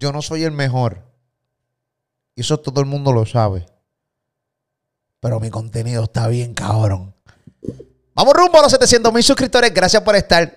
yo no soy el mejor. Y eso todo el mundo lo sabe. Pero mi contenido está bien cabrón. Vamos rumbo a los 700 mil suscriptores. Gracias por estar.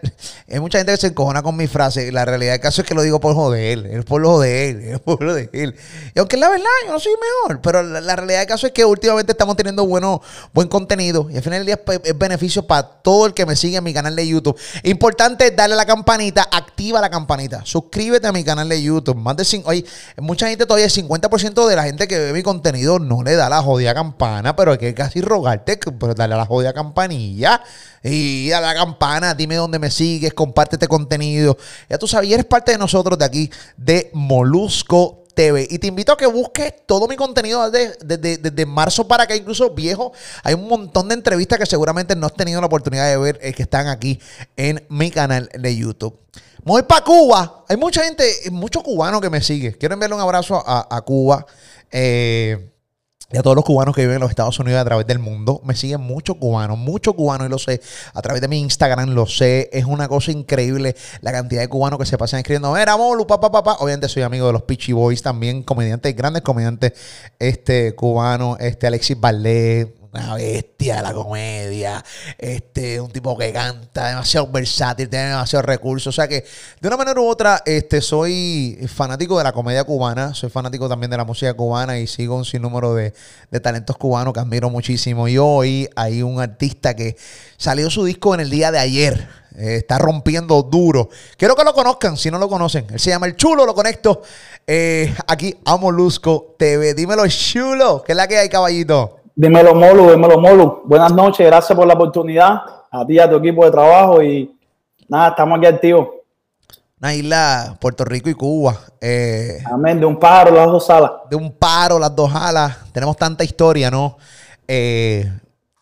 Hay mucha gente que se encojona con mi frase. La realidad del caso es que lo digo por joder. Es por lo joder. Es por lo de él. Y aunque es la verdad, yo no soy mejor. Pero la, realidad del caso es que últimamente estamos teniendo bueno, buen contenido. Y al final del día es, es beneficio para todo el que me sigue en mi canal de YouTube. Importante darle a la campanita. Activa la campanita. Suscríbete a mi canal de YouTube. Más de cinco, oye, mucha gente todavía, el 50% de la gente que ve mi contenido no le da la jodida campana. Pero hay que casi rogarte. Pero darle a la jodida campanilla y a la campana, dime dónde me sigues, comparte este contenido. Ya tú sabes, eres parte de nosotros de aquí, de Molusco TV. Y te invito a que busques todo mi contenido desde, marzo para acá, incluso viejo. Hay un montón de entrevistas que seguramente no has tenido la oportunidad de ver, eh, que están aquí en mi canal de YouTube. Voy para Cuba. Hay mucha gente, muchos cubanos que me siguen. Quiero enviarle un abrazo a, a Cuba. Eh, y a todos los cubanos que viven en los Estados Unidos a través del mundo. Me siguen muchos cubanos, muchos cubanos, y lo sé. A través de mi Instagram lo sé. Es una cosa increíble la cantidad de cubanos que se pasan escribiendo. Mira, Molu, papá, papá. Obviamente soy amigo de los Peachy Boys también, comediantes, grandes comediantes este, cubanos. Este, Alexis Ballet, una bestia de la comedia, este, un tipo que canta, demasiado versátil, tiene demasiados recursos. O sea que, de una manera u otra, este, soy fanático de la comedia cubana, soy fanático también de la música cubana y sigo un sinnúmero de, de talentos cubanos que admiro muchísimo. Y hoy hay un artista que salió su disco en el día de ayer. Eh, está rompiendo duro. Quiero que lo conozcan, si no lo conocen. Él se llama El Chulo, lo conecto eh, aquí a Molusco TV. Dímelo, Chulo, ¿qué es la que hay, caballito? Dímelo, Molu, dímelo, Molu. Buenas noches, gracias por la oportunidad. A ti, a tu equipo de trabajo y nada, estamos aquí activos. Una isla, Puerto Rico y Cuba. Eh, Amén, de un paro, las dos alas. De un paro, las dos alas. Tenemos tanta historia, ¿no? Eh,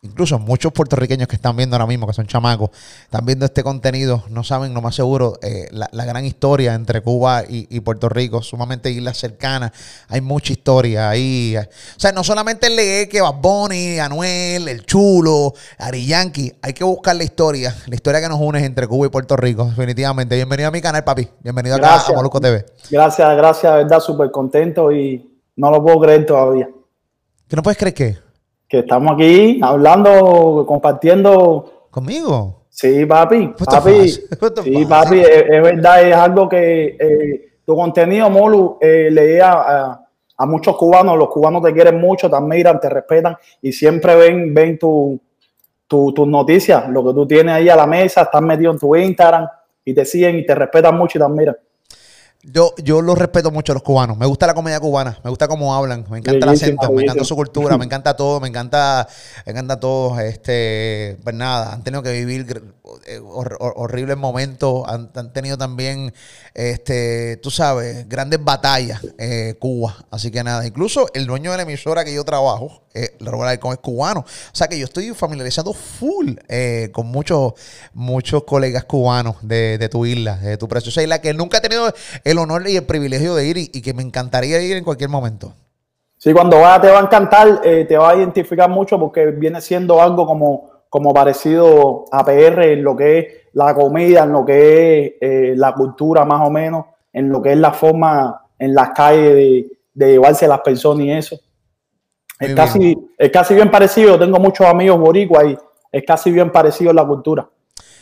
incluso muchos puertorriqueños que están viendo ahora mismo, que son chamacos, están viendo este contenido, no saben, no más seguro, eh, la, gran historia entre Cuba y, Puerto Rico, sumamente islas cercanas, hay mucha historia ahí. O sea, no solamente legue que Bad Bunny, Anuel, El Chulo, Ari Yankee, hay que buscar la historia, la historia que nos une entre Cuba y Puerto Rico, definitivamente. Bienvenido a mi canal, papi. Bienvenido acá a Moluco TV. Gracias, gracias, verdad, súper contento y no lo puedo creer todavía. ¿Qué no puedes creer qué? Que estamos aquí hablando, compartiendo. ¿Conmigo? Sí, papi. papi sí, papi, es, verdad, es algo que eh, tu contenido, Molu, eh, leía a, a, muchos cubanos, los cubanos te quieren mucho, te admiran, te respetan y siempre ven, ven tus tu, noticias, lo que tú tienes ahí a la mesa, estás metido en tu Instagram y te siguen y te respetan mucho y te admiran. Yo, yo los respeto mucho a los cubanos. Me gusta la comedia cubana, me gusta cómo hablan, me encanta el acento, me encanta su cultura, me encanta todo, me encanta, me encanta todo. Este, pues nada, han tenido que vivir eh, horribles momentos, han, tenido también, este, tú sabes, grandes batallas eh, Cuba. Así que nada, incluso el dueño de la emisora que yo trabajo, eh, es cubano. O sea que yo estoy familiarizado full eh, con muchos, muchos colegas cubanos de, de, tu isla, de tu preciosa isla, que nunca he tenido el honor y el privilegio de ir y, que me encantaría ir en cualquier momento. Sí, cuando vaya te va a encantar, eh, te va a identificar mucho porque viene siendo algo como, como parecido a PR en lo que es la comida, en lo que es eh, la cultura más o menos, en lo que es la forma en las calles de, de llevarse las personas y eso. Es casi, es casi bien parecido, tengo muchos amigos boricuas y es casi bien parecido en la cultura.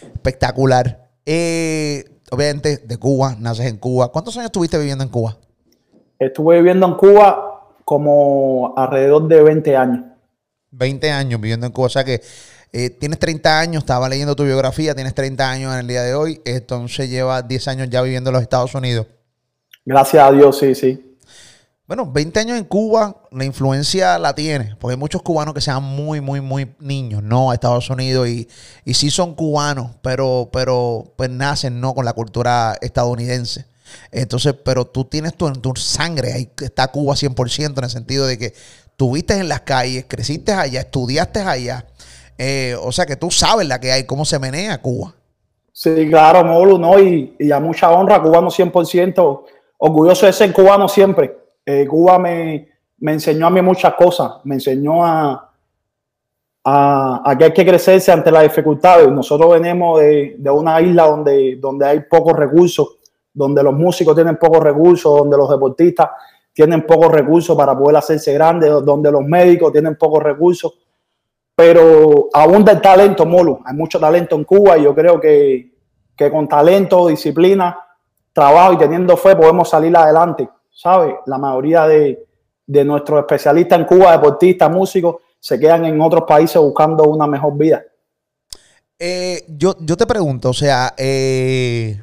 Espectacular. Eh, obviamente de Cuba, naces en Cuba. ¿Cuántos años estuviste viviendo en Cuba? Estuve viviendo en Cuba como alrededor de 20 años. 20 años viviendo en Cuba, o sea que eh, tienes 30 años, estaba leyendo tu biografía, tienes 30 años en el día de hoy, entonces llevas 10 años ya viviendo en los Estados Unidos. Gracias a Dios, sí, sí. Bueno, 20 años en Cuba, la influencia la tiene, porque hay muchos cubanos que sean muy, muy, muy niños, ¿no? A Estados Unidos y, y sí son cubanos, pero, pero pues nacen, ¿no? Con la cultura estadounidense. Entonces, pero tú tienes tu, tu sangre, ahí está Cuba 100% en el sentido de que tuviste en las calles, creciste allá, estudiaste allá. Eh, o sea que tú sabes la que hay, cómo se menea Cuba. Sí, claro, Molu, ¿no? Y, y a mucha honra, cubano 100%, orgulloso de ser cubano siempre. Eh, Cuba me, enseñó a mí muchas cosas, me enseñó a, a, que hay que crecerse ante las dificultades. Nosotros venimos de, una isla donde, donde hay pocos recursos, donde los músicos tienen pocos recursos, donde los deportistas tienen pocos recursos para poder hacerse grandes, donde los médicos tienen pocos recursos, pero abunda el talento, Molu. Hay mucho talento en Cuba y yo creo que, que con talento, disciplina, trabajo y teniendo fe podemos salir adelante, ¿sabes? La mayoría de, de nuestros especialistas en Cuba, deportistas, músicos, se quedan en otros países buscando una mejor vida. Eh, yo, yo te pregunto, o sea, eh,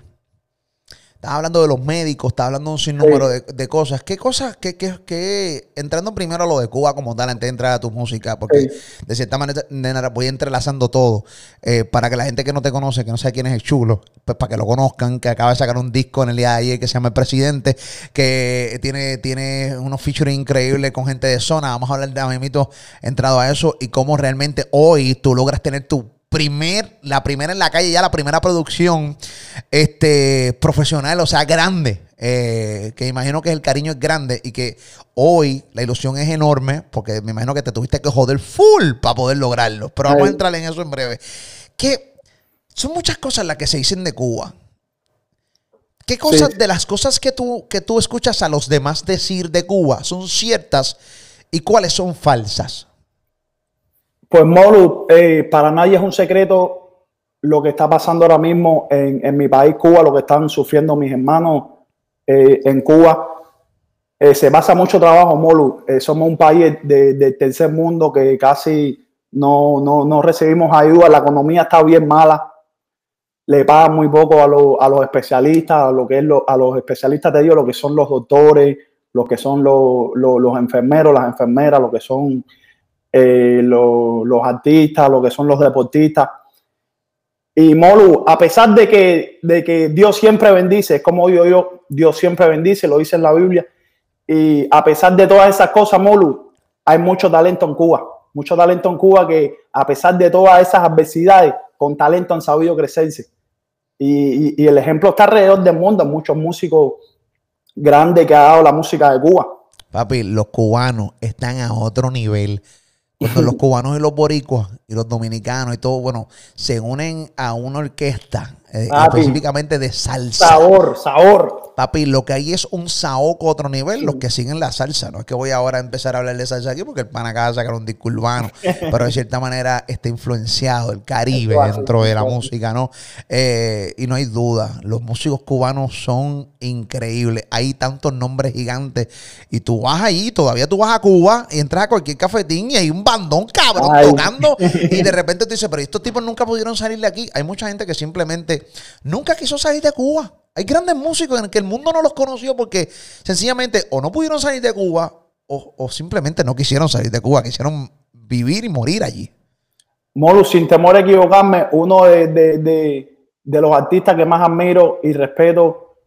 estás hablando de los médicos, estás hablando de un sinnúmero de, cosas. ¿Qué cosas, qué, qué, qué, entrando primero a lo de Cuba como tal, antes de entrar a tu música, porque de cierta manera voy entrelazando todo, eh, para que la gente que no te conoce, que no sabe quién es el chulo, pues para que lo conozcan, que acaba de sacar un disco en el día de ayer que se llama El Presidente, que tiene, tiene unos features increíbles con gente de zona. Vamos a hablar de Amimito entrado a eso y cómo realmente hoy tú logras tener tu primer, la primera en la calle, ya la primera producción este, profesional, o sea, grande. Eh, que imagino que el cariño es grande y que hoy la ilusión es enorme, porque me imagino que te tuviste que joder full para poder lograrlo. Pero vamos a entrar en eso en breve. Que son muchas cosas las que se dicen de Cuba. ¿Qué cosas de las cosas que tú, que tú escuchas a los demás decir de Cuba son ciertas y cuáles son falsas? Pues Molu, eh, para nadie es un secreto lo que está pasando ahora mismo en, mi país, Cuba, lo que están sufriendo mis hermanos eh, en Cuba. Eh, se basa mucho trabajo, Molu. somos un país del tercer mundo que casi no, no, recibimos ayuda. La economía está bien mala. Le pagan muy poco a, los especialistas, a, lo que es a los especialistas de ellos, lo que son los doctores, lo que son los enfermeros, las enfermeras, lo que son eh, los artistas, lo que son los deportistas. Y Molu, a pesar de que, de que Dios siempre bendice, es como yo, yo, Dios siempre bendice, lo dice en la Biblia, y a pesar de todas esas cosas, Molu, hay mucho talento en Cuba, mucho talento en Cuba que a pesar de todas esas adversidades, con talento han sabido crecerse. Y, y el ejemplo está alrededor del mundo, muchos músicos grandes que ha dado la música de Cuba. Papi, los cubanos están a otro nivel. Cuando los cubanos y los boricuas y los dominicanos y todo, bueno, se unen a una orquesta eh, específicamente de salsa. Sabor, sabor. Papi, lo que hay es un saoco a otro nivel, los que siguen la salsa. No es que voy ahora a empezar a hablar de salsa aquí porque el pan acaba de sacar un disco urbano, pero de cierta manera está influenciado el Caribe dentro de la música, ¿no? Eh, y no hay duda, los músicos cubanos son increíbles. Hay tantos nombres gigantes y tú vas ahí, todavía tú vas a Cuba y entras a cualquier cafetín y hay un bandón cabrón tocando y de repente tú dices, pero estos tipos nunca pudieron salir de aquí. Hay mucha gente que simplemente nunca quiso salir de Cuba. Hay grandes músicos en que el mundo no los conoció porque sencillamente o no pudieron salir de Cuba o, simplemente no quisieron salir de Cuba, quisieron vivir y morir allí. Molu, sin temor a equivocarme, uno de, los artistas que más admiro y respeto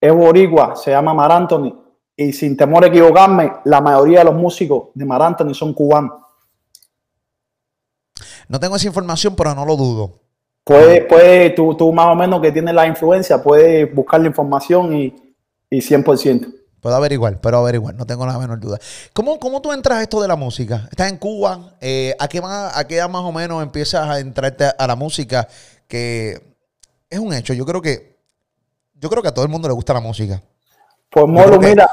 es Boricua, se llama Mar Anthony. Y sin temor a equivocarme, la mayoría de los músicos de Mar Anthony son cubanos. No tengo esa información, pero no lo dudo. Puede, puede tú, tú más o menos que tienes la influencia, puedes buscar la información y, y 100%. Puedo averiguar, pero averiguar, no tengo la menor duda. ¿Cómo, cómo tú entras a esto de la música? ¿Estás en Cuba? Eh, ¿a, qué más, ¿A qué edad más o menos empiezas a entrarte a la música? Que es un hecho. Yo creo que yo creo que a todo el mundo le gusta la música. Pues Molo, mira.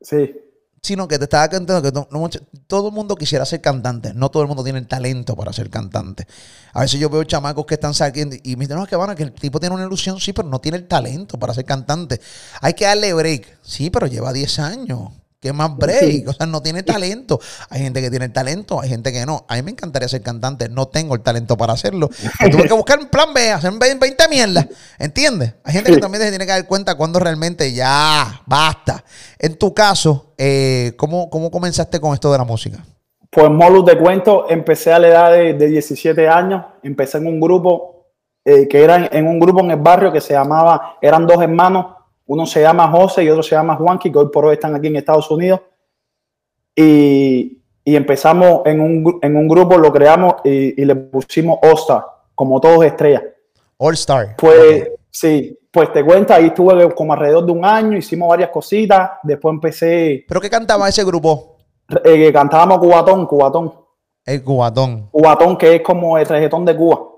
Sí sino que te estaba cantando que todo el mundo quisiera ser cantante. No todo el mundo tiene el talento para ser cantante. A veces yo veo chamacos que están saliendo y me dicen, no, es que van, que el tipo tiene una ilusión, sí, pero no tiene el talento para ser cantante. Hay que darle break. Sí, pero lleva 10 años. ¿Qué más break? O sea, no tiene talento. Hay gente que tiene talento, hay gente que no. A mí me encantaría ser cantante, no tengo el talento para hacerlo. tuve que buscar un plan B, hacer 20 mierdas. ¿Entiendes? Hay gente que también se tiene que dar cuenta cuando realmente ya basta. En tu caso, eh, ¿cómo, comenzaste con esto de la música? Pues Molu, te cuento, empecé a la edad de, 17 años, empecé en un grupo eh, que era en, un grupo en el barrio que se llamaba, eran dos hermanos, uno se llama José y otro se llama Juanqui, que hoy por hoy están aquí en Estados Unidos. Y, empezamos en un, grupo, lo creamos y, le pusimos All Star, como todos estrellas. All Star. Pues sí, pues te cuento, ahí estuve como alrededor de un año, hicimos varias cositas, después empecé... ¿Pero qué cantaba ese grupo? Eh, cantábamos Cubatón, Cubatón. El Cubatón. Cubatón, que es como el reggaetón de Cuba.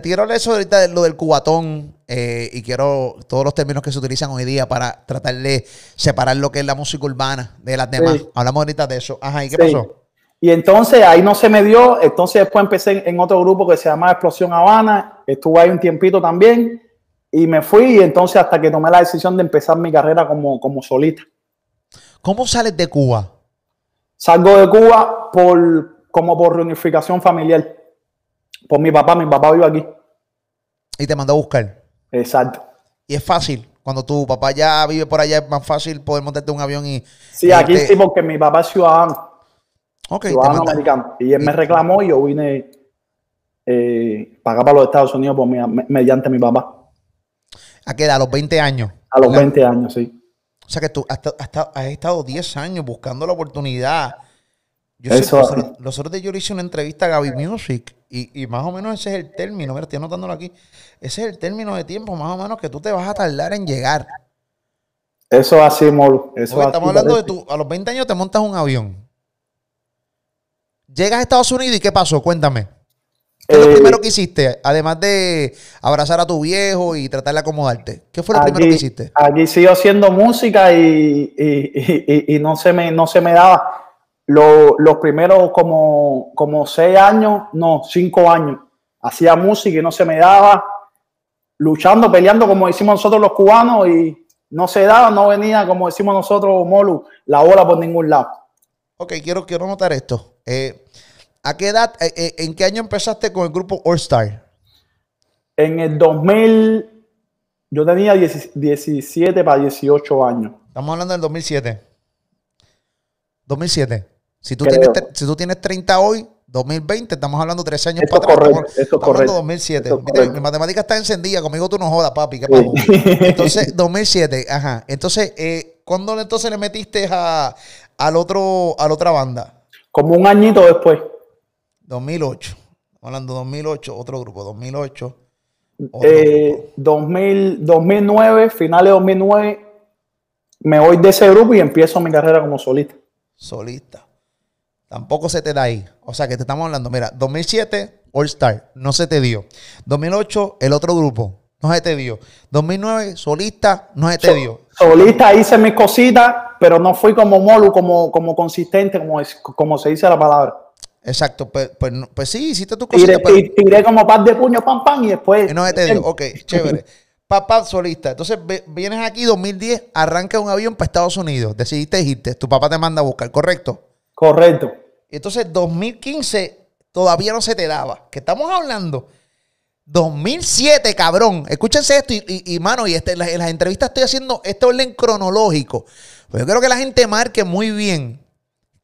Te quiero hablar eso ahorita de lo del cubatón eh, y quiero todos los términos que se utilizan hoy día para tratar de separar lo que es la música urbana de las demás. Hablamos ahorita de eso. Ajá, ¿y qué pasó? Y entonces ahí no se me dio, entonces después empecé en otro grupo que se llama Explosión Habana, estuve ahí un tiempito también y me fui y entonces hasta que tomé la decisión de empezar mi carrera como, como solista. ¿Cómo sales de Cuba? Salgo de Cuba por, como por reunificación familiar. Por mi papá, mi papá vive aquí. Y te mandó a buscar. Exacto. Y es fácil. Cuando tu papá ya vive por allá, es más fácil poder montarte un avión y. Sí, aquí sí, porque mi papá es ciudadano. Ok. Ciudadano americano. Y él me reclamó y yo vine eh, pagar para los Estados Unidos por mediante mi papá. ¿A qué edad? ¿A los 20 años? A los 20 años, sí. O sea que tú has, has estado 10 años buscando la oportunidad yo Eso, sé, los, otros, de yo le hice una entrevista a Gaby Music y, más o menos ese es el término, mira, estoy anotándolo aquí, ese es el término de tiempo más o menos que tú te vas a tardar en llegar. Eso así, Molo. Eso estamos hablando de tú, a los 20 años te montas un avión. Llegas a Estados Unidos y ¿qué pasó? Cuéntame. ¿Qué es lo eh, primero que hiciste? Además de abrazar a tu viejo y tratar de acomodarte. ¿Qué fue lo primero que hiciste? Aquí sigo haciendo música y, y, no, se me, no se me daba los primeros como, como seis años, no, cinco años, hacía música y no se me daba, luchando, peleando como decimos nosotros los cubanos y no se daba, no venía como decimos nosotros, Molu, la bola por ningún lado. Ok, quiero, quiero notar esto. Eh, ¿A qué edad, eh, eh, en qué año empezaste con el grupo All Star? En el 2000, yo tenía 17 para 18 años. Estamos hablando del 2007. 2007. Si tú, tienes, si tú tienes 30 hoy, 2020, estamos hablando tres años para atrás. Correcto, estamos, estamos hablando 2007. Mi matemática está encendida, conmigo tú no jodas, papi. ¿qué Entonces, 2007, ajá. Entonces, eh, ¿cuándo entonces le metiste a, al otro, a la otra banda? Como un añito después. 2008. Estamos hablando 2008, otro grupo, 2008. Eh, 2000, 2009, finales de 2009, me voy de ese grupo y empiezo mi carrera como solista. Solista. Tampoco se te da ahí. O sea que te estamos hablando, mira, 2007, All Star, no se te dio. 2008, el otro grupo, no se te dio. 2009, solista, no se te dio. Solista hice mis cositas, pero no fui como molu, como, como consistente, como, es, como se dice la palabra. Exacto, pues, pues, pues sí, hiciste tu cosita. Tiré, tiré como par de puño, pam, pam, y después. Y no se te dio, ok, chévere. Papá solista. Entonces vienes aquí 2010, arranca un avión para Estados Unidos. Decidiste irte. Tu papá te manda a buscar, ¿correcto? Correcto. Entonces, 2015 todavía no se te daba. Que estamos hablando. 2007, cabrón. Escúchense esto y, mano, y este, en, las, entrevistas estoy haciendo este orden cronológico. Pues yo quiero que la gente marque muy bien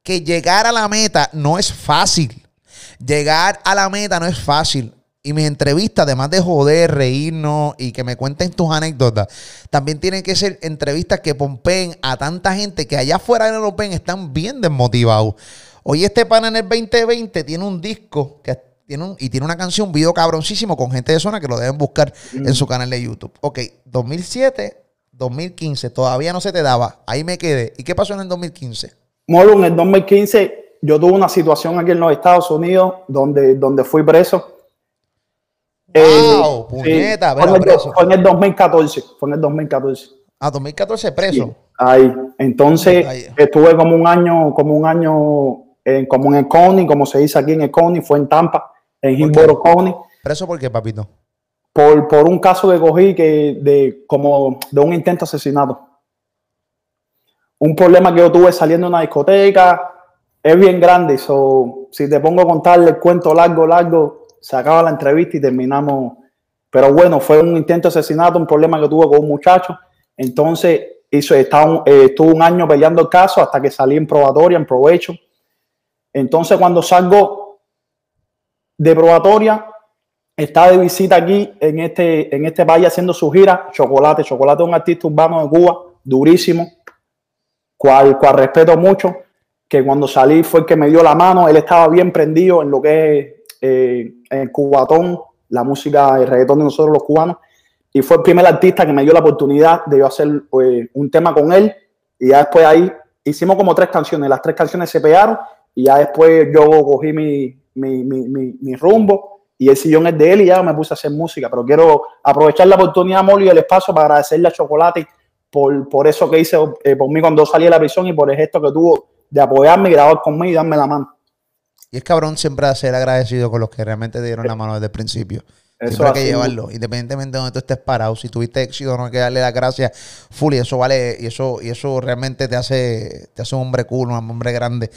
que llegar a la meta no es fácil. Llegar a la meta no es fácil. Y mis entrevistas, además de joder, reírnos y que me cuenten tus anécdotas, también tienen que ser entrevistas que pompeen a tanta gente que allá afuera no lo ven, están bien desmotivados. Hoy este pana en el 2020 tiene un disco que tiene y tiene una canción, un video cabroncísimo con gente de zona que lo deben buscar en su canal de YouTube. Ok, 2007, 2015, todavía no se te daba. Ahí me quedé. ¿Y qué pasó en el 2015? Molo, en el 2015 yo tuve una situación aquí en los Estados Unidos donde, donde fui preso ¡Wow! Eh, puñeta, fue, en el, 2014. Fue en el 2014. Ah, 2014 preso. ahí. Entonces, estuve como un año, como un año, en, como en el County, como se dice aquí en el County, fue en Tampa, en Hillsborough County. ¿Preso por qué, papito? Por, por un caso que cogí que de, como de un intento de asesinato. Un problema que yo tuve saliendo de una discoteca es bien grande. So, si te pongo a contarle el cuento largo, largo, se acaba la entrevista y terminamos. Pero bueno, fue un intento de asesinato, un problema que tuve con un muchacho. Entonces, hizo, eh, estuvo un año peleando el caso hasta que salí en probatoria, en provecho. Entonces, cuando salgo de probatoria, estaba de visita aquí en este, en este país haciendo su gira. Chocolate, Chocolate es un artista urbano de Cuba, durísimo, cual, cual respeto mucho. Que cuando salí fue el que me dio la mano. Él estaba bien prendido en lo que es eh, en Cubatón, la música, el reggaetón de nosotros los cubanos, y fue el primer artista que me dio la oportunidad de yo hacer eh, un tema con él, y ya después ahí hicimos como tres canciones, las tres canciones se pegaron, y ya después yo cogí mi, mi, mi, mi rumbo, y el sillón es de él y ya me puse a hacer música. Pero quiero aprovechar la oportunidad, Molly, y el espacio para agradecerle a Chocolate por, por eso que hizo eh, por mí cuando salí de la prisión y por el gesto que tuvo de apoyarme grabar conmigo y darme la mano. Y es cabrón siempre ser agradecido con los que realmente te dieron la mano desde el principio. Siempre hay que llevarlo, independientemente de donde tú estés parado. Si tuviste éxito, no hay que darle las gracias full y eso vale, y eso, y eso realmente te hace, te hace un hombre cool, un hombre grande.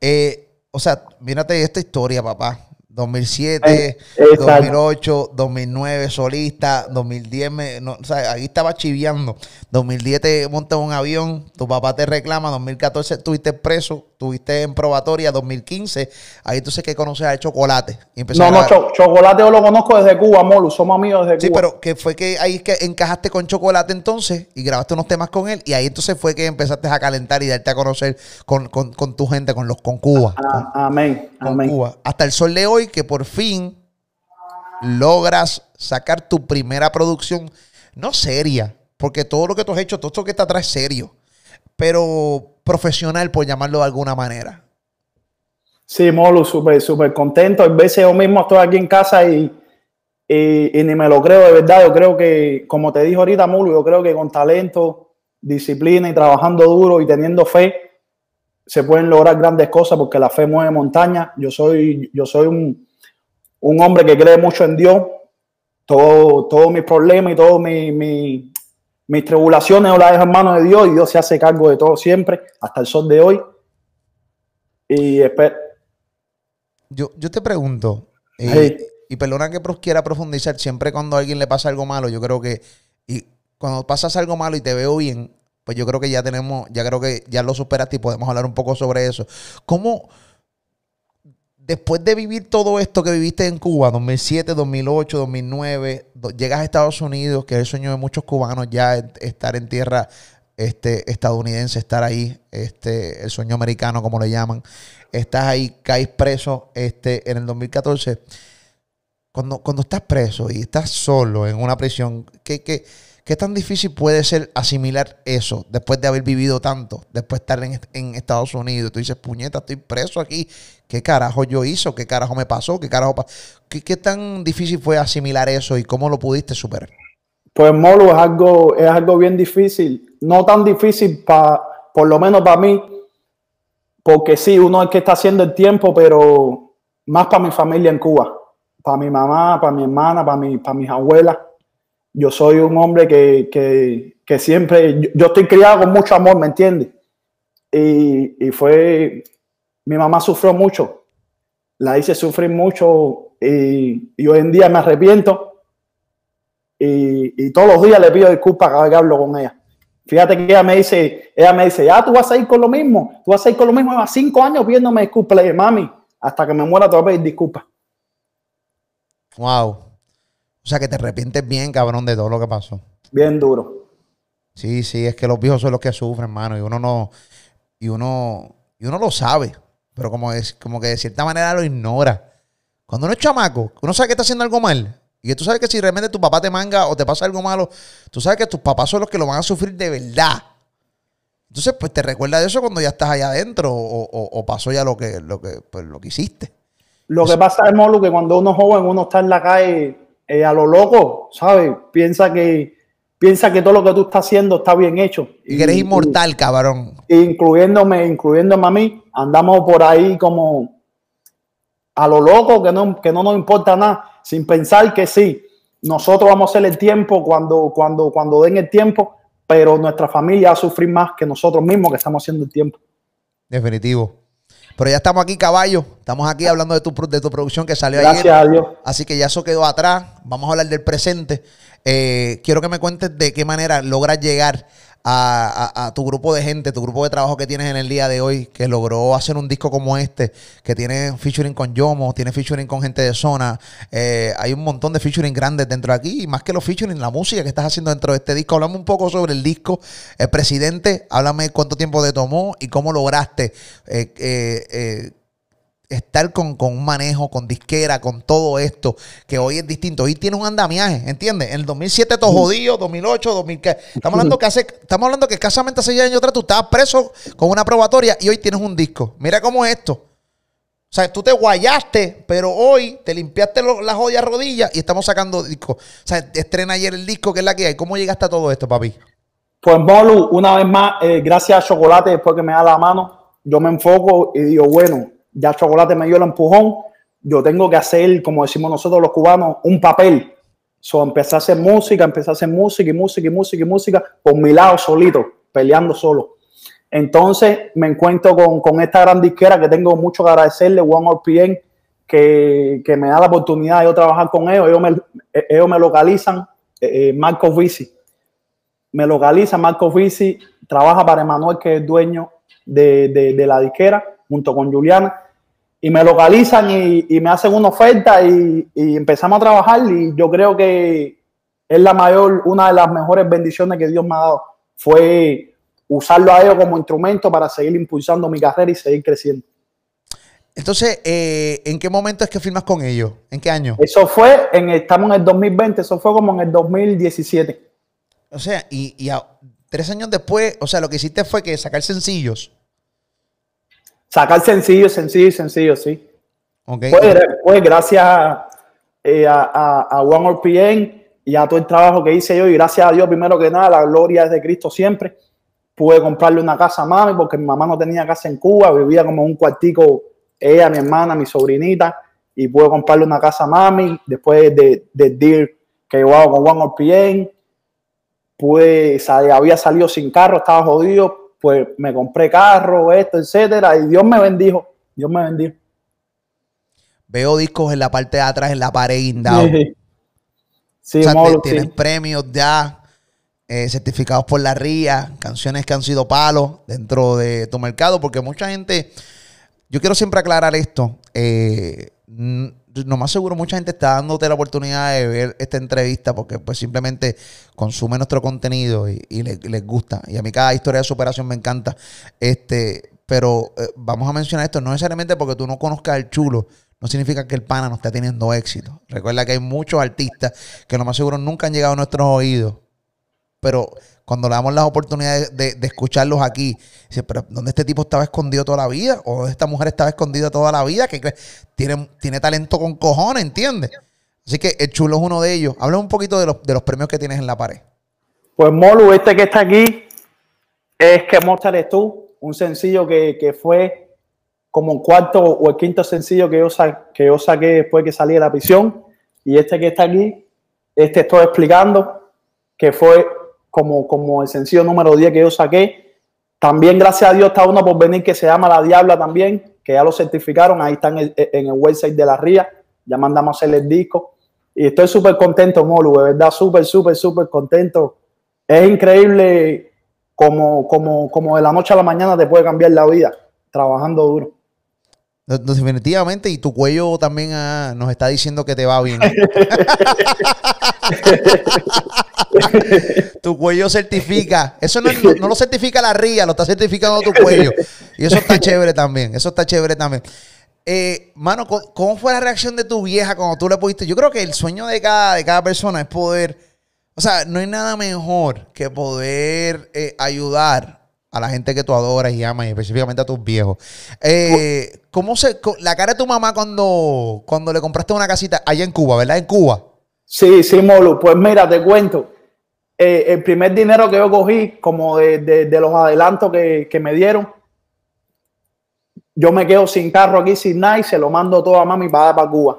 Eh, o sea, mírate esta historia, papá. 2007, 2008, 2009 solista, 2010, me, no, o sea, ahí estaba chiviando. 2010 te montas un avión, tu papá te reclama, 2014 estuviste preso, estuviste en probatoria, 2015, ahí entonces que conoces al Chocolate. no, no, Chocolate yo lo conozco desde Cuba, Molu, somos amigos desde Cuba. Sí, pero que fue que ahí que encajaste con Chocolate entonces y grabaste unos temas con él y ahí entonces fue que empezaste a calentar y darte a conocer con, tu gente, con los con Cuba. Ah, amén, amén. Cuba. Hasta el sol de hoy que por fin logras sacar tu primera producción, no seria, porque todo lo que tú has hecho, todo esto que está atrás es serio, pero profesional, por llamarlo de alguna manera. Sí, Molo, súper, súper contento. A veces yo mismo estoy aquí en casa y, y, ni me lo creo de verdad. Yo creo que, como te dije ahorita, Molo, yo creo que con talento, disciplina y trabajando duro y teniendo fe, se pueden lograr grandes cosas porque la fe mueve montaña. Yo soy, yo soy un, un hombre que cree mucho en Dios. Todo, todos mis problemas y todas mi, mis tribulaciones yo las dejo en manos de Dios y Dios se hace cargo de todo siempre, hasta el sol de hoy. Y espero. Yo, yo te pregunto, eh, y perdona que quiera profundizar, siempre cuando a alguien le pasa algo malo, yo creo que, y cuando pasas algo malo y te veo bien, pues yo creo que ya tenemos, ya creo que ya lo superaste y podemos hablar un poco sobre eso. ¿Cómo, después de vivir todo esto que viviste en Cuba, 2007, 2008, 2009, llegas a Estados Unidos, que es el sueño de muchos cubanos ya estar en tierra este, estadounidense, estar ahí, este, el sueño americano, como le llaman. Estás ahí, caes preso este, en el 2014. Cuando, cuando estás preso y estás solo en una prisión, ¿qué, qué, ¿Qué tan difícil puede ser asimilar eso después de haber vivido tanto, después de estar en, Estados Unidos? Tú dices, puñeta, estoy preso aquí. ¿Qué carajo yo hizo? ¿Qué carajo me pasó? ¿Qué carajo ¿Qué, tan difícil fue asimilar eso y cómo lo pudiste superar? Pues Molo es algo, es algo bien difícil. No tan difícil para, por lo menos para mí, porque sí, uno es que está haciendo el tiempo, pero más para mi familia en Cuba, para mi mamá, para mi hermana, para, mi, para mis abuelas yo soy un hombre que, siempre, yo, estoy criado con mucho amor, ¿me entiendes? Y, fue, mi mamá sufrió mucho, la hice sufrir mucho y, hoy en día me arrepiento y, todos los días le pido disculpas cada vez que hablo con ella. Fíjate que ella me dice, ella me dice, ya tú vas a ir con lo mismo, tú vas a ir con lo mismo, lleva cinco años pidiéndome disculpas, le mami, hasta que me muera te voy a disculpas. Wow. O sea que te arrepientes bien, cabrón, de todo lo que pasó. Bien duro. Sí, sí, es que los viejos son los que sufren, hermano, y uno no, y uno, y uno lo sabe, pero como, es, como que de cierta manera lo ignora. Cuando uno es chamaco, uno sabe que está haciendo algo mal, y que tú sabes que si realmente tu papá te manga o te pasa algo malo, tú sabes que tus papás son los que lo van a sufrir de verdad. Entonces, pues te recuerda de eso cuando ya estás allá adentro o, pasó ya lo que, lo que, pues, lo que hiciste. Lo que pasa es, Molo, que cuando uno es joven, uno está en la calle eh, a lo loco, ¿sabes? Piensa que, piensa que todo lo que tú estás haciendo está bien hecho. Y, que eres inmortal, cabrón. Incluyéndome, incluyéndome a mí, andamos por ahí como a lo loco, que no, que no nos importa nada, sin pensar que sí, nosotros vamos a hacer el tiempo cuando, cuando, cuando den el tiempo, pero nuestra familia va a sufrir más que nosotros mismos que estamos haciendo el tiempo. Definitivo. Pero ya estamos aquí, caballo. Estamos aquí hablando de tu, de tu producción que salió Gracias ayer. A Dios. Así que ya eso quedó atrás. Vamos a hablar del presente. Eh, quiero que me cuentes de qué manera logras llegar a, tu grupo de gente, tu grupo de trabajo que tienes en el día de hoy, que logró hacer un disco como este, que tiene featuring con Yomo, tiene featuring con gente de zona. Eh, hay un montón de featuring grandes dentro de aquí, y más que los featuring, la música que estás haciendo dentro de este disco. Hablame un poco sobre el disco. El presidente, háblame cuánto tiempo te tomó y cómo lograste. Eh, eh, estar con, un manejo, con disquera, con todo esto, que hoy es distinto. Hoy tiene un andamiaje, ¿entiendes? En el 2007 todo jodido, 2008, 2000... Estamos hablando que hace, estamos hablando que escasamente hace años atrás tú estabas preso con una probatoria y hoy tienes un disco. Mira cómo es esto. O sea, tú te guayaste, pero hoy te limpiaste las jodidas rodillas y estamos sacando discos. O sea, estrena ayer el disco, que es la que hay. ¿Cómo llegaste a todo esto, papi? Pues Molu, una vez más, eh, gracias a Chocolate, después que me da la mano, yo me enfoco y digo, bueno, ya Chocolate me dio el empujón, yo tengo que hacer, como decimos nosotros los cubanos, un papel. So, empecé a hacer música, empecé a hacer música y música y música y música por mi lado solito, peleando solo. Entonces me encuentro con, esta gran disquera que tengo mucho que agradecerle, One RPN, que, que me da la oportunidad de trabajar con ellos. Ellos me, localizan, eh, eh, Marco Vici. Me localiza Marco Vici, trabaja para Emanuel, que es el dueño de, la disquera, junto con Juliana. Y me localizan y, me hacen una oferta y, y empezamos a trabajar. Y yo creo que es la mayor, una de las mejores bendiciones que Dios me ha dado. Fue usarlo a ellos como instrumento para seguir impulsando mi carrera y seguir creciendo. Entonces, eh, ¿en qué momento es que firmas con ellos? ¿En qué año? Eso fue, en, estamos en el 2020, eso fue como en el 2017. O sea, y, tres años después, o sea, lo que hiciste fue que sacar sencillos. Sacar sencillos, sencillos, sencillos, sí. Okay. Pues, pues gracias eh, a, a, a One RPN y a todo el trabajo que hice yo y gracias a Dios primero que nada, la gloria es de Cristo siempre pude comprarle una casa a mami porque mi mamá no tenía casa en Cuba, vivía como un cuartico ella, mi hermana, mi sobrinita, y pude comprarle una casa a mami después de, de deal que llevaba con One RPN. Pude, había salido sin carro, estaba jodido, pues me compré carro, esto, etcétera, y Dios me bendijo, Dios me bendijo. Veo discos en la parte de atrás, en la pared guindado. Sí, tienes premios ya eh, certificados por la RIA, canciones que han sido palos dentro de tu mercado, porque mucha gente, yo quiero siempre aclarar esto, eh, no más seguro mucha gente está dándote la oportunidad de ver esta entrevista porque pues simplemente consume nuestro contenido y, les, gusta. Y a mí cada historia de superación me encanta. Este, pero eh, vamos a mencionar esto, no necesariamente porque tú no conozcas al chulo, no significa que el pana no esté teniendo éxito. Recuerda que hay muchos artistas que lo más seguro nunca han llegado a nuestros oídos pero cuando le damos las oportunidades de, escucharlos aquí, dice, pero ¿dónde este tipo estaba escondido toda la vida? ¿O esta mujer estaba escondida toda la vida? Que tiene, talento con cojones, ¿entiendes? Así que el chulo es uno de ellos. Habla un poquito de los, premios que tienes en la pared. Pues Molu, este que está aquí es que mostraré tú, un sencillo que, fue como un cuarto o el quinto sencillo que yo, que yo saqué después que salí de la prisión. Y este que está aquí, este estoy explicando que fue como, como el sencillo número 10 que yo saqué. También, gracias a Dios, está uno por venir que se llama La Diabla también, que ya lo certificaron. Ahí está en el, en el website de la RIA. Ya mandamos a hacer el disco. Y estoy súper contento, Molu, de verdad, súper, súper, súper contento. Es increíble como, como, como de la noche a la mañana te puede cambiar la vida trabajando duro. Definitivamente, y tu cuello también ah, nos está diciendo que te va bien. tu cuello certifica. Eso no, lo certifica la ría, lo está certificando tu cuello. Y eso está chévere también. Eso está chévere también. Eh, mano, ¿cómo fue la reacción de tu vieja cuando tú le pudiste? Yo creo que el sueño de cada, de cada persona es poder. O sea, no hay nada mejor que poder eh, ayudar a la gente que tú adoras y amas, y específicamente a tus viejos. Eh, ¿Cómo se, la cara de tu mamá cuando, cuando le compraste una casita allá en Cuba, ¿verdad? En Cuba. Sí, sí, Molo. Pues mira, te cuento. Eh, el primer dinero que yo cogí, como de, los adelantos que, me dieron, yo me quedo sin carro aquí, sin nada, y se lo mando todo a mami para para Cuba.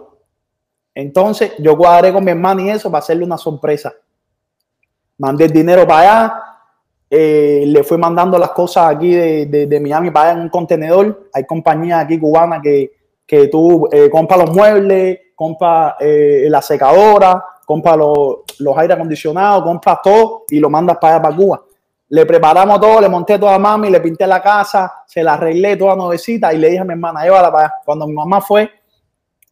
Entonces, yo cuadré con mi hermana y eso para hacerle una sorpresa. Mandé el dinero para allá, eh, le fui mandando las cosas aquí de, Miami para allá en un contenedor. Hay compañías aquí cubanas que, que tú eh, compras los muebles, compras eh, la secadora, compras los, los aire acondicionados, compras todo y lo mandas para allá para Cuba. Le preparamos todo, le monté toda a mami, le pinté la casa, se la arreglé toda nuevecita y le dije a mi hermana, llévala para allá. Cuando mi mamá fue,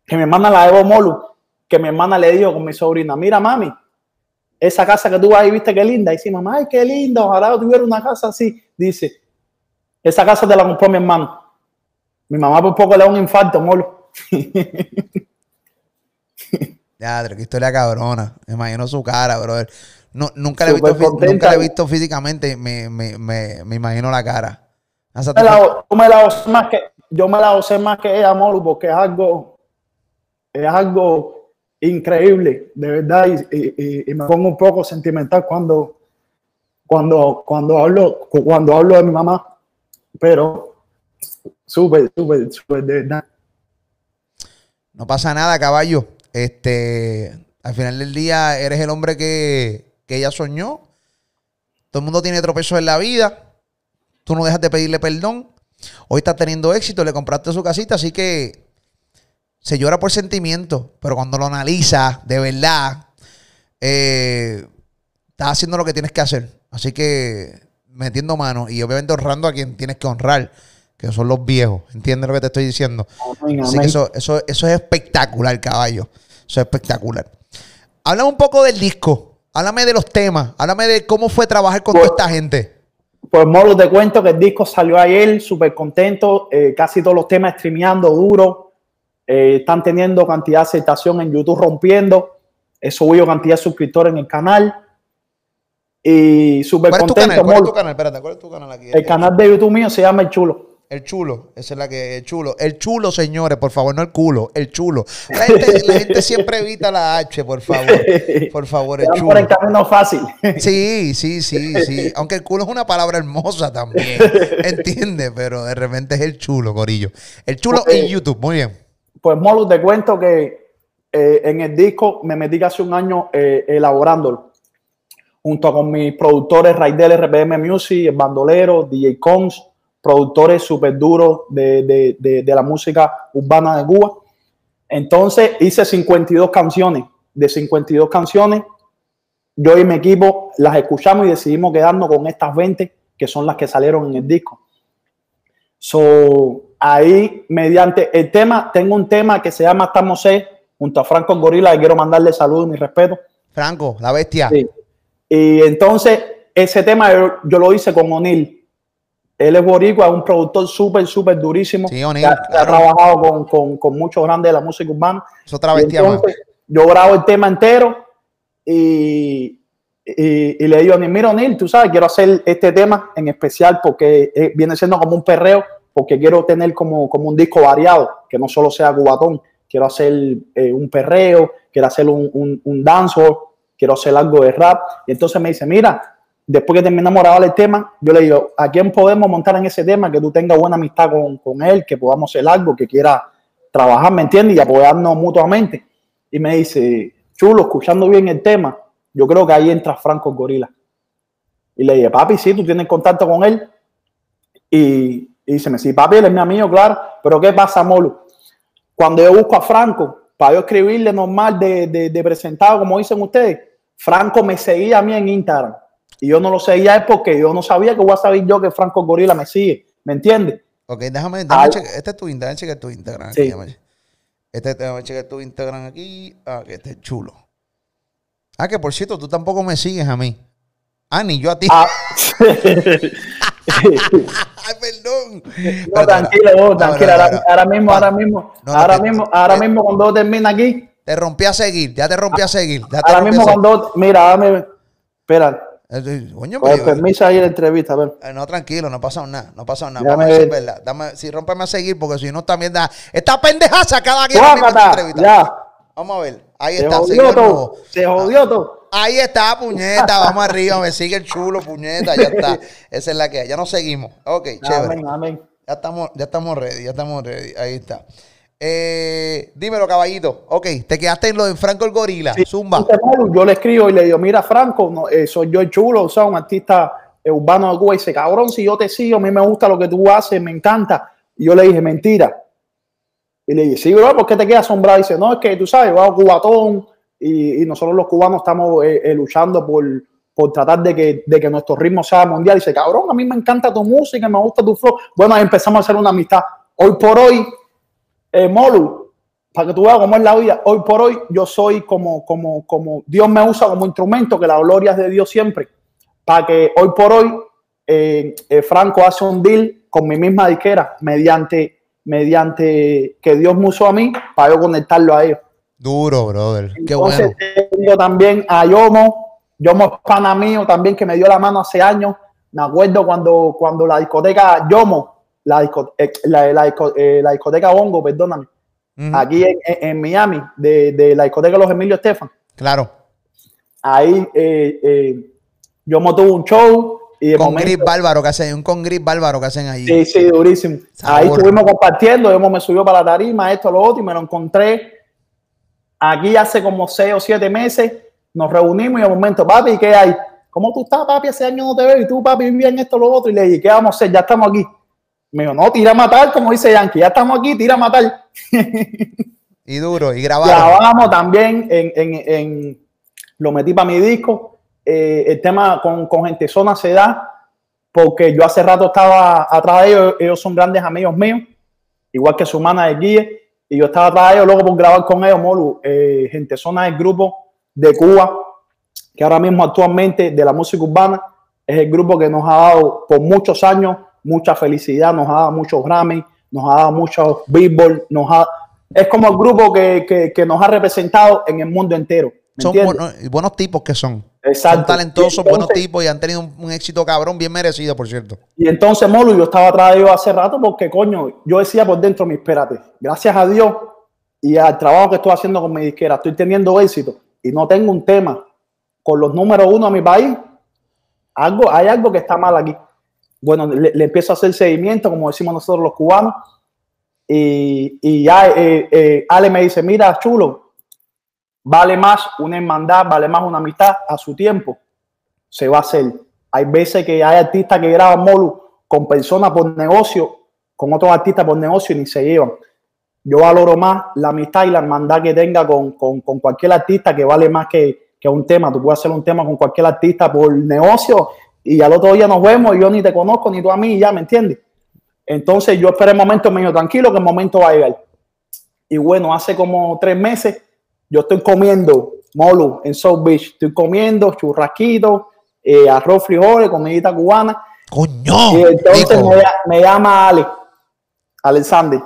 que mi hermana la llevó Molu, que mi hermana le dijo con mi sobrina, mira mami, esa casa que tú y viste qué linda. Y dice, mamá, ay, qué linda, ojalá tuviera una casa así. Dice, esa casa te la compró mi hermano. Mi mamá por poco le da un infarto, molo. ya, qué historia cabrona. Me imagino su cara, brother. No, nunca, la he visto, nunca he visto físicamente, me, me, me, me imagino la cara. Me la- yo me la gocé más que yo me la gocé más que ella, Molu, porque es algo, es algo increíble, de verdad, y- y me pongo un poco sentimental cuando, cuando, cuando hablo, cuando hablo de mi mamá, pero súper, súper, súper, de verdad. No pasa nada, caballo. Este, al final del día eres el hombre que, que ella soñó. Todo el mundo tiene tropezos en la vida. Tú no dejas de pedirle perdón. Hoy estás teniendo éxito, le compraste su casita, así que se llora por sentimiento, pero cuando lo analizas de verdad, eh, estás haciendo lo que tienes que hacer. Así que metiendo mano y obviamente honrando a quien tienes que honrar, que son los viejos. ¿Entiendes lo que te estoy diciendo? Amén, Así que eso, eso, eso es espectacular, caballo. Eso es espectacular. Háblame un poco del disco. Háblame de los temas. Háblame de cómo fue trabajar con Pues- toda esta gente. Pues Molo, te cuento que el disco salió ayer, súper contento, eh, casi todos los temas streameando duro, eh, están teniendo cantidad de aceptación en YouTube rompiendo, he subido cantidad de suscriptores en el canal y súper ¿Cuál es tu contento. canal? ¿Cuál es tu canal? Espérate, ¿cuál es tu canal aquí? El canal de YouTube mío se llama El Chulo. El chulo, esa es la que, el chulo. El chulo, señores, por favor, no el culo, el chulo. La gente, la gente siempre evita la H, por favor. Por favor, el van por el chulo. camino fácil. Sí, sí, sí, sí. Aunque el culo es una palabra hermosa también. ¿Entiendes? Pero de repente es el chulo, Corillo. El chulo en YouTube, muy bien. Pues Molo, te cuento que eh, en el disco me metí casi un año eh, elaborándolo. Junto con mis productores Raidel RPM Music, el bandolero, DJ Cons, productores súper duros de, de- de- de la música urbana de Cuba. Entonces hice 52 canciones. De 52 canciones, yo y mi equipo las escuchamos y decidimos quedarnos con estas 20 que son las que salieron en el disco. So, ahí, mediante el tema, tengo un tema que se llama Estamos junto a Franco Gorila, que quiero mandarle saludos y mi respeto. Franco, la bestia. Sí. Y entonces, ese tema yo, yo lo hice con O'Neill. Él es boricua, es un productor súper, súper durísimo. Sí, O'Neill, que ha, que ha claro. trabajado con, con, con muchos grandes de la música urbana. Es otra Y bestia más. entonces, yo grabo el tema entero y, y, y le digo, mira, O'Neill, tú sabes, quiero hacer este tema en especial porque eh, viene siendo como un perreo, porque quiero tener como, como un disco variado, que no solo sea cubatón. Quiero hacer eh, un perreo, quiero hacer un, un, un dancehall, quiero hacer algo de rap. Y entonces me dice, mira, después que terminamos grabar el tema, yo le digo, ¿a quién podemos montar en ese tema? Que tú tengas buena amistad con, con él, que podamos hacer algo, que quiera trabajar, ¿me entiendes? Y apoyarnos mutuamente. Y me dice, chulo, escuchando bien el tema, yo creo que ahí entra Franco Gorila. Y le dije, papi, sí, tú tienes contacto con él. Y, y dice, sí, papi, él es mi amigo, claro. Pero ¿qué pasa, Molo? Cuando yo busco a Franco, para yo escribirle normal de, de, de presentado, como dicen ustedes, Franco me seguía a mí en Instagram. Y yo no lo seguía él porque yo no sabía que voy a saber yo que Franco Gorila me sigue. ¿Me entiendes? Ok, déjame, déjame Al- checar. Este es tu Instagram, checar tu Instagram. aquí, Sí. Este, déjame checar tu Instagram aquí. Ah, que este es chulo. Ah, que por cierto, tú tampoco me sigues a mí. Ah, ni yo a ti. Ah, Ay, perdón. No, tranquilo, vos, tranquilo. no, no, ahora, mismo, ahora mismo, ahora mismo, ahora mismo cuando termina aquí, Te rompí a seguir, ya te rompí a seguir. Ya te ahora mismo a cuando, mira, dame, espera, Coño, con el pero- permiso ahí la entrevista, a ver. eh, no, tranquilo, no ha pasado nada, no ha pasado nada. Vamos a ver verdad. Dame, si rompeme a seguir, porque si no también da. Esta pendeja sacada aquí en Guácata, entrevista. ya, Vamos a ver. Ahí se está. jodió todo, nuevo. se jodió todo. Ahí está, puñeta. Vamos arriba. Me sigue el chulo, puñeta. Ya está. Esa es la que hay. Ya nos seguimos. Ok, chévere. Amén, amén. Ya estamos, ya estamos ready. Ya estamos ready. Ahí está. Eh, dímelo, caballito. Ok, te quedaste en lo de Franco el Gorila. Zumba. Yo le escribo y le digo, mira, Franco, no, eh, soy yo el chulo, o sea, un artista eh, urbano de Cuba. Y dice, cabrón, si yo te sigo, a mí me gusta lo que tú haces, me encanta. Y yo le dije, mentira. Y le dije, sí, bro, ¿por qué te quedas asombrado? Y dice, no, es que tú sabes, va a cubatón y, y nosotros los cubanos estamos eh, luchando por, por tratar de que, de que nuestro ritmo sea mundial. Y dice, cabrón, a mí me encanta tu música, me gusta tu flow. Bueno, ahí empezamos a hacer una amistad. Hoy por hoy, eh, Molu, para que tú veas cómo es la vida, hoy por hoy yo soy como, como, como Dios me usa como instrumento, que la gloria es de Dios siempre. Para que hoy por hoy eh, eh, Franco hace un deal con mi misma disquera mediante, mediante que Dios me usó a mí para yo conectarlo a ellos. Duro, brother. Qué Entonces bueno. tengo también a Yomo, Yomo es pana mío también que me dio la mano hace años Me acuerdo cuando, cuando la discoteca Yomo, la, disco, eh, la, la, eh, la, discoteca Bongo, perdóname, aquí en, en, Miami, de, de, la discoteca Los Emilio Estefan. Claro. Ahí eh, eh, Yomo tuvo un show. Y con momento, Gris Bárbaro que hacen, un con Gris Bárbaro que hacen ahí. Sí, sí, durísimo. Ahí estuvimos compartiendo, Yomo me subió para la tarima, esto, lo otro, y me lo encontré aquí hace como seis o siete meses. Nos reunimos y de momento, papi, ¿qué hay? ¿Cómo tú estás, papi? Hace años no te veo y tú, papi, bien esto, lo otro. Y le dije, ¿qué vamos a hacer? Ya estamos aquí. Me dijo, no, tira a matar, como dice Yankee, ya estamos aquí, tira a matar. y duro, y grabamos. Grabamos también, en, en, en lo metí para mi disco. Eh, el tema con, con Gente Zona se da porque yo hace rato estaba atrás de ellos, ellos son grandes amigos míos, igual que su mana de Guille, y yo estaba atrás de ellos luego por grabar con ellos, Molu. Eh, Gente Zona es el grupo de Cuba que ahora mismo actualmente de la música urbana es el grupo que nos ha dado por muchos años mucha felicidad, nos ha dado muchos Grammy, nos ha dado muchos Billboard, nos ha, es como el grupo que, que, que nos ha representado en el mundo entero. Son buenos, buenos, tipos que son. Exacto. Son talentosos, entonces, buenos tipos y han tenido un, un, éxito cabrón bien merecido, por cierto. Y entonces, Molu, yo estaba atrás de ellos hace rato porque, coño, yo decía por dentro, mi espérate, gracias a Dios y al trabajo que estoy haciendo con mi disquera, estoy teniendo éxito y no tengo un tema con los números uno a mi país, algo, hay algo que está mal aquí. Bueno, le, empiezo a hacer seguimiento, como decimos nosotros los cubanos, y, y ya eh, eh, Ale me dice, mira, chulo, vale más una hermandad, vale más una amistad a su tiempo, se va a hacer. Hay veces que hay artistas que graban Molu con personas por negocio, con otros artistas por negocio y ni se llevan. Yo valoro más la amistad y la hermandad que tenga con, con, con cualquier artista que vale más que, que un tema. Tú puedes hacer un tema con cualquier artista por negocio y al otro día nos vemos y yo ni te conozco ni tú a mí, ya, ¿me entiendes? Entonces yo esperé el momento medio tranquilo que el momento va a llegar. Y bueno, hace como tres meses yo estoy comiendo molu en South Beach. Estoy comiendo churrasquito, eh, arroz, frijoles, comidita cubana. ¡Coño! Y entonces me, me, llama Ale, Alexander.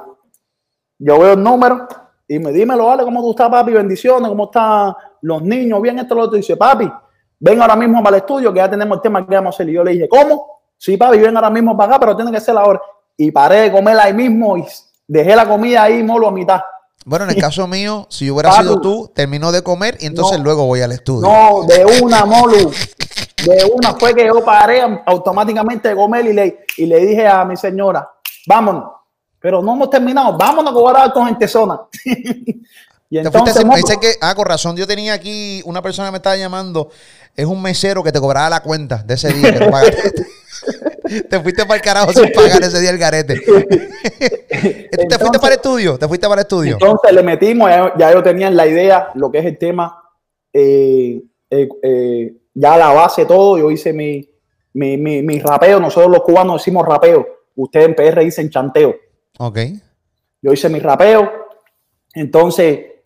Yo veo el número y me dímelo, Ale, ¿cómo tú estás, papi? Bendiciones, ¿cómo están los niños? Bien, esto lo otro. Y dice, papi, ven ahora mismo para el estudio que ya tenemos el tema que vamos a hacer. Y yo le dije, ¿cómo? Sí, papi, ven ahora mismo para acá, pero tiene que ser ahora. Y paré de comer ahí mismo y dejé la comida ahí, molo, a mitad. Bueno, en el caso mío, si yo hubiera sido tú, termino de comer y entonces no, luego voy al estudio. No, de una, Molu. De una fue que yo paré automáticamente de comer y le, y le dije a mi señora, vámonos. Pero no hemos terminado, vámonos que voy a dar con gente zona. y entonces, te fuiste, dice que, ah, con razón, yo tenía aquí una persona que me estaba llamando, es un mesero que te cobraba la cuenta de ese día que no pagaste. te fuiste para el carajo sin pagar ese día el garete. ¿Te entonces, fuiste para el estudio? ¿Te fuiste para el estudio? Entonces le metimos, ya, ya yo tenía la idea, lo que es el tema, eh, eh, eh, ya la base, todo. Yo hice mi, mi, mi, mi, rapeo. Nosotros los cubanos decimos rapeo. Ustedes en PR dicen chanteo. Ok. Yo hice mi rapeo. Entonces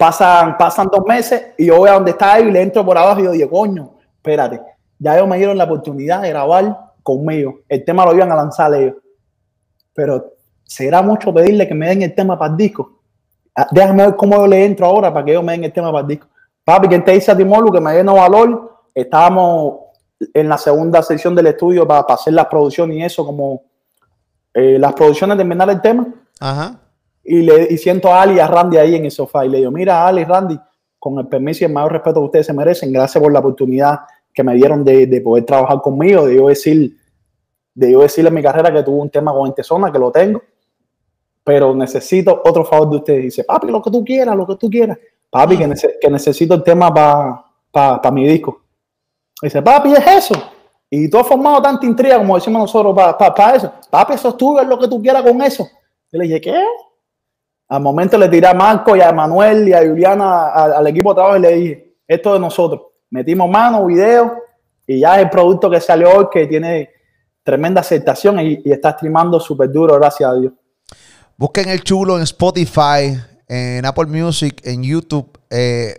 pasan, pasan dos meses y yo voy a donde está él y le entro por abajo y yo digo, coño, espérate. Ya ellos me dieron la oportunidad de grabar conmigo. El tema lo iban a lanzar ellos. Pero será mucho pedirle que me den el tema para el disco. Déjame ver cómo yo le entro ahora para que ellos me den el tema para el disco. Papi, ¿quién te dice a Timolu que me den valor? Estábamos en la segunda sección del estudio para, hacer las producciones y eso, como eh, las producciones terminar el tema. Ajá. Y, le, y siento a Ali y a Randy ahí en el sofá y le digo, mira, Ali Randy, con el permiso y el mayor respeto que ustedes se merecen, gracias por la oportunidad que me dieron de, de poder trabajar conmigo, de yo decir, de yo decirle en mi carrera que tuve un tema con Entezona, que lo tengo, pero necesito otro favor de ustedes. Dice, papi, lo que tú quieras, lo que tú quieras. Papi, que, nece que necesito el tema para pa, pa mi disco. Dice, papi, es eso. Y tú has formado tanta intriga, como decimos nosotros, para pa, eso. Papi, eso es tuyo, es lo que tú quieras con eso. Y le dije, ¿qué? Al momento le tiré a Marco y a Manuel y a Juliana al, equipo de trabajo y le dije, esto de nosotros. Metimos mano, video, y ya es el producto que salió hoy que tiene tremenda aceptación y, está streamando súper duro, gracias a Dios. Busquen el chulo en Spotify, en Apple Music, en YouTube, eh,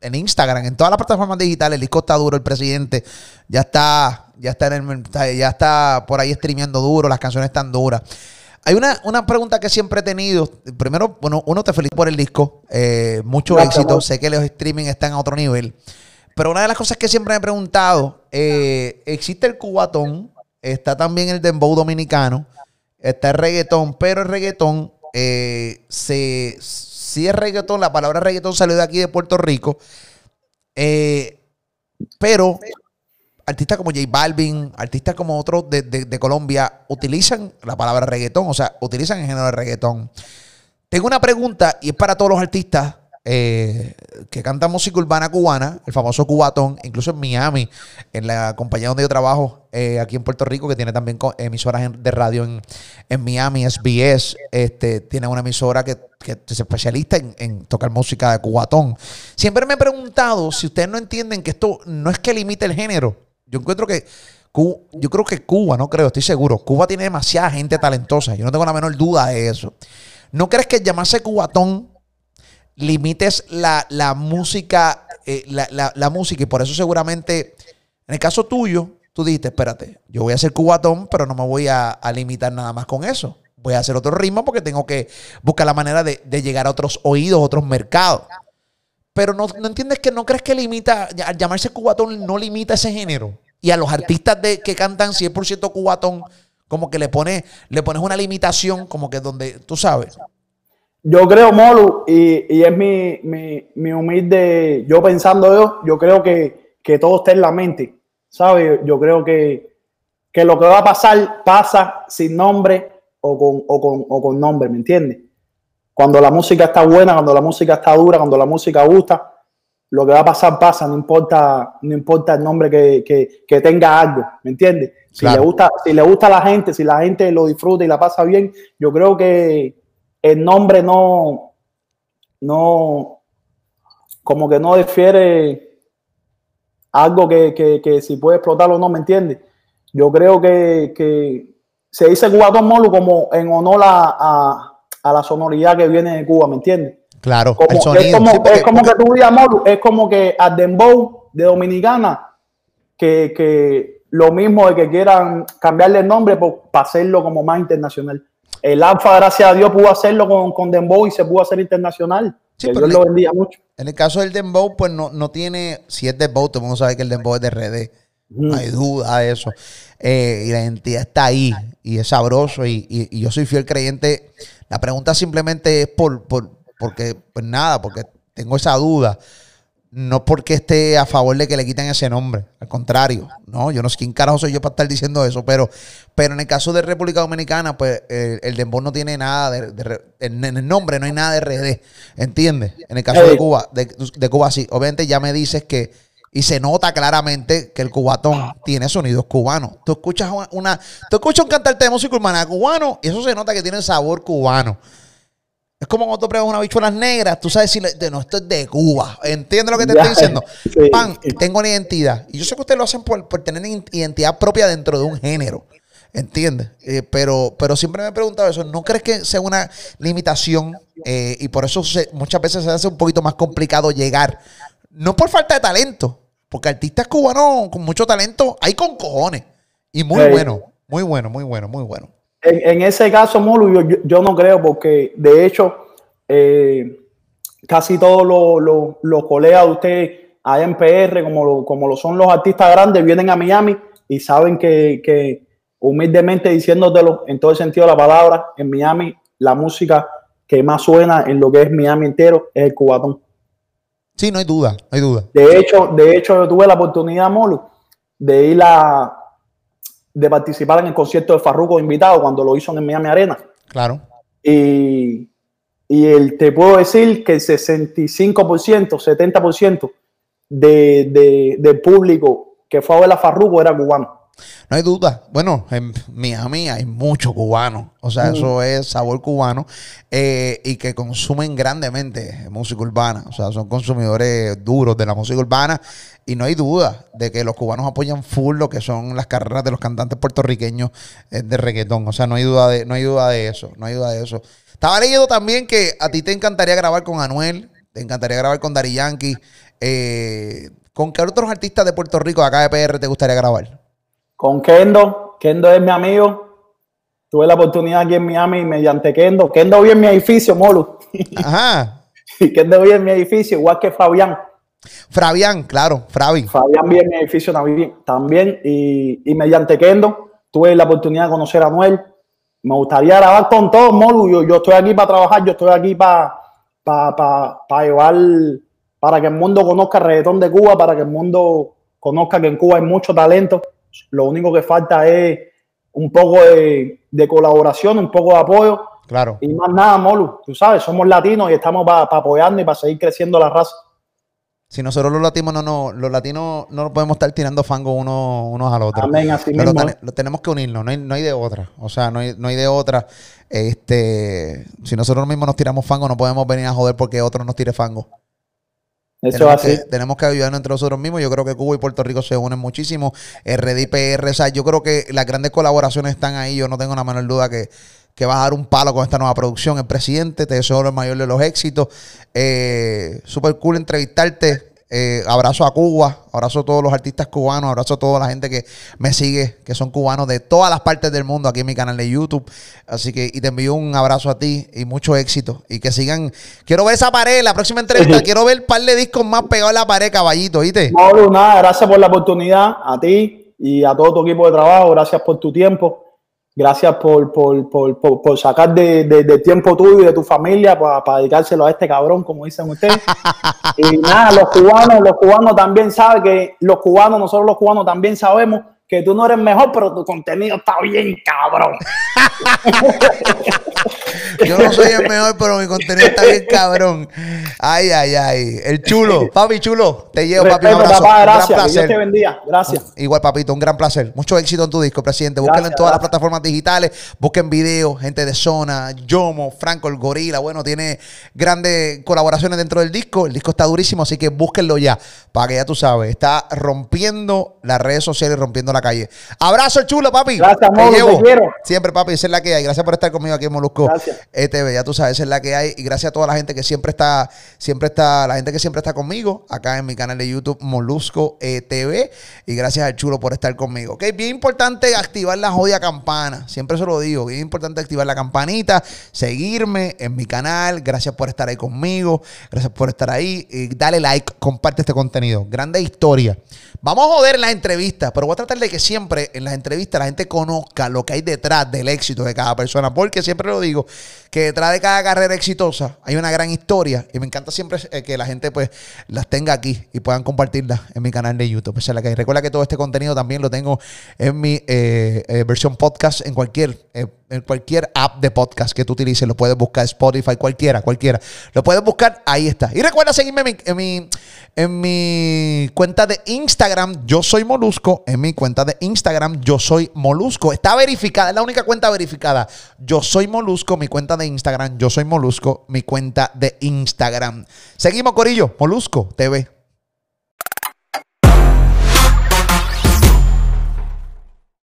en, Instagram, en todas las plataformas digitales. El disco está duro, el presidente ya está, ya está, en el, por ahí streameando duro, las canciones están duras. Hay una, una pregunta que siempre he tenido. Primero, bueno, uno te felicita por el disco. Eh, mucho Gracias, éxito. Amor. Sé que los streaming están a otro nivel. Pero una de las cosas que siempre me he preguntado, eh, existe el cubatón, está también el dembow dominicano, está el reggaetón, pero el reggaetón, eh, se, si es reggaetón, la palabra reggaetón salió de aquí de Puerto Rico, eh, pero artistas como J Balvin, artistas como otros de, de Colombia, utilizan la palabra reggaetón, o sea, utilizan el género de reggaetón. Tengo una pregunta y es para todos los artistas eh, que canta música urbana cubana, el famoso cubatón, incluso en Miami, en la compañía donde yo trabajo, eh, aquí en Puerto Rico, que tiene también emisoras de radio en, Miami, SBS, este, tiene una emisora que, es especialista en, tocar música de cubatón. Siempre me he preguntado si ustedes no entienden que esto no es que limite el género. Yo encuentro que yo creo que Cuba, no creo, estoy seguro. Cuba tiene demasiada gente talentosa. Yo no tengo la menor duda de eso. ¿No crees que llamarse cubatón limites la, música, eh, la, música, y por eso seguramente, en el caso tuyo, tú dijiste, espérate, yo voy a hacer cubatón, pero no me voy a, limitar nada más con eso. Voy a hacer otro ritmo porque tengo que buscar la manera de, llegar a otros oídos, otros mercados. Pero no, entiendes que no crees que limita, al llamarse cubatón no limita ese género. Y a los artistas de, que cantan 100% cubatón, como que le, pone, le pones una limitación, como que donde, tú sabes. Yo creo, Molu, y, es mi, humilde, yo pensando yo, yo creo que, todo está en la mente, ¿sabes? Yo creo que, lo que va a pasar pasa sin nombre o con, o con, nombre, ¿me entiendes? Cuando la música está buena, cuando la música está dura, cuando la música gusta, lo que va a pasar pasa, no importa, no importa el nombre que, tenga algo, ¿me entiendes? Si, le gusta, si le gusta a la gente, si la gente lo disfruta y la pasa bien, yo creo que, el nombre no, no, como que no difiere algo que, si puede explotar o no, ¿me entiendes? Yo creo que, se dice Cubatón Molo como en honor a, la sonoridad que viene de Cuba, ¿me entiendes? Claro, es como, es como que tú digas Molo, es como que a Dembow de Dominicana, que, lo mismo de que quieran cambiarle el nombre para hacerlo como más internacional. El Alfa, gracias a Dios, pudo hacerlo con, con Dembow y se pudo hacer internacional. Sí, Dios lo vendía mucho. En el caso del Dembow, pues no, no tiene, si es Dembow, todo el mundo sabe que el Dembow es de RD. No hay duda de eso. Eh, y la identidad está ahí y es sabroso y, yo soy fiel creyente. La pregunta simplemente es por, por porque, pues nada, porque tengo esa duda no porque esté a favor de que le quiten ese nombre. Al contrario, no, yo no sé quién carajo soy yo para estar diciendo eso, pero, pero en el caso de República Dominicana, pues el, el Dembow no tiene nada de, en, el nombre no hay nada de RD, ¿entiendes? En el caso de Cuba, de, Cuba sí. Obviamente ya me dices que, y se nota claramente que el cubatón tiene sonidos cubanos. Tú escuchas una, tú escuchas un cantante de música urbana cubano y eso se nota que tiene sabor cubano. Es como cuando tú pruebas unas bichuelas negras, tú sabes si no, esto es de Cuba. ¿Entiendes lo que te estoy diciendo? Pan, tengo una identidad. Y yo sé que ustedes lo hacen por, tener identidad propia dentro de un género. ¿Entiendes? Eh, pero, pero siempre me he preguntado eso. ¿No crees que sea una limitación? Eh, y por eso muchas veces se hace un poquito más complicado llegar. No por falta de talento, porque artistas cubanos con mucho talento hay con cojones. Y muy bueno, muy bueno, muy bueno, muy bueno. En, ese caso, Molu, yo, no creo, porque de hecho, eh, casi todos los, colegas de usted allá en PR, como lo, como lo son los artistas grandes, vienen a Miami y saben que, humildemente diciéndotelo en todo el sentido de la palabra, en Miami la música que más suena en lo que es Miami entero es el cubatón. Sí, no hay duda, no hay duda. De hecho, de hecho yo tuve la oportunidad, Molu, de ir a, de participar en el concierto de Farruko invitado cuando lo hizo en Miami Arena. Claro. Y, y el, te puedo decir que el 65%, 70% de, de, del público que fue a ver a Farruko era cubano. No hay duda. Bueno, en Miami hay mucho cubano. O sea, eso es sabor cubano. Eh, y que consumen grandemente música urbana. O sea, son consumidores duros de la música urbana. Y no hay duda de que los cubanos apoyan full lo que son las carreras de los cantantes puertorriqueños eh, de reggaetón. O sea, no hay duda de, no hay duda de eso. No hay duda de eso. Estaba leyendo también que a ti te encantaría grabar con Anuel. Te encantaría grabar con Dari Yankee. Eh, ¿Con qué otros artistas de Puerto Rico, acá de PR, te gustaría grabar? Con Kendo. Kendo es mi amigo. Tuve la oportunidad aquí en Miami mediante Kendo. Kendo vive en mi edificio, Molu. Ajá. Kendo vive en mi edificio, igual que Fabián. Fabián, claro, Fabi. Fabián vive en mi edificio también, y, y, mediante Kendo tuve la oportunidad de conocer a Noel. Me gustaría grabar con todos, Molu. Yo, yo estoy aquí para trabajar, yo estoy aquí para, para, para, para llevar, para que el mundo conozca el reggaetón de Cuba, para que el mundo conozca que en Cuba hay mucho talento. Lo único que falta es un poco de, de colaboración, un poco de apoyo. Claro. Y más nada, Molu. Tú sabes, somos latinos y estamos para pa apoyarnos y para seguir creciendo la raza. Si nosotros los latinos no, no, los latinos no podemos estar tirando fango uno, unos al otro. Amén, así Pero mismo. ten- lo tenemos que unirnos, no hay, no hay de otra. O sea, no hay, no hay de otra. Este, si nosotros mismos nos tiramos fango, no podemos venir a joder porque otro nos tire fango. Eso tenemos, así. que, tenemos que ayudarnos entre nosotros mismos. Yo creo que Cuba y Puerto Rico se unen muchísimo. RDPR, o sea, yo creo que las grandes colaboraciones están ahí. Yo no tengo la menor duda que, que vas a dar un palo con esta nueva producción. El presidente, te deseo el mayor de los éxitos. Eh, Súper cool entrevistarte. Eh, abrazo a Cuba, abrazo a todos los artistas cubanos, abrazo a toda la gente que me sigue, que son cubanos de todas las partes del mundo aquí en mi canal de YouTube. Así que, y te envío un abrazo a ti y mucho éxito. Y que sigan. Quiero ver esa pared, la próxima entrevista. quiero ver un par de discos más pegados en la pared, caballito, ¿viste? Mauro, nada, gracias por la oportunidad a ti y a todo tu equipo de trabajo. Gracias por tu tiempo. Gracias por, por, por, por, por sacar de, de, de tiempo tuyo y de tu familia para dedicárselo a este cabrón, como dicen ustedes. y nada, los cubanos, los cubanos también saben que los cubanos, nosotros los cubanos también sabemos que tú no eres mejor, pero tu contenido está bien, cabrón. Yo no soy el mejor, pero mi contenido está bien cabrón. Ay, ay, ay. El chulo, papi chulo, te llevo, papi, un abrazo. papá, Un gran gracias. Dios te bendiga. Gracias. Igual, papito, un gran placer. Mucho éxito en tu disco, presidente. Búsquenlo en Gracias, todas las plataformas digitales. Busquen videos, gente de zona, Yomo, Franco, el Gorila. Bueno, tiene grandes colaboraciones dentro del disco. El disco está durísimo, así que búsquenlo ya. Para que ya tú sabes, está rompiendo las redes sociales, rompiendo la calle. Abrazo, chulo, papi. Gracias, Molo, te llevo. quiero. Siempre, papi, esa es la que hay. Gracias por estar conmigo aquí en Molusco Gracias. ETV. Ya tú sabes, esa es la que hay. Y gracias a toda la gente que siempre está, siempre está, la gente que siempre está conmigo acá en mi canal de YouTube Molusco ETV. Y gracias al chulo por estar conmigo. Ok, bien importante activar la jodia campana. Siempre se lo digo. Bien importante activar la campanita, seguirme en mi canal. Gracias por estar ahí conmigo. Gracias por estar ahí. Y dale like, comparte este contenido. Grande historia. Vamos a joder en las entrevistas, pero voy a tratar de que siempre en las entrevistas la gente conozca lo que hay detrás del éxito de cada persona. Porque siempre lo digo, que detrás de cada carrera exitosa hay una gran historia. Y me encanta siempre eh, que la gente pues las tenga aquí y puedan compartirlas en mi canal de YouTube. Esa es la que. Recuerda que todo este contenido también lo tengo en mi eh, eh, versión podcast en cualquier, en cualquier app de podcast que tú utilices. Lo puedes buscar Spotify, cualquiera, cualquiera. Lo puedes buscar, ahí está. Y recuerda seguirme en mi, en mi, en mi cuenta de Instagram. Yo soy Molusco. En mi de Instagram, yo soy Molusco. Está verificada, es la única cuenta verificada. Yo soy Molusco, mi cuenta de Instagram. Yo soy Molusco, mi cuenta de Instagram. Seguimos, Corillo. Molusco TV.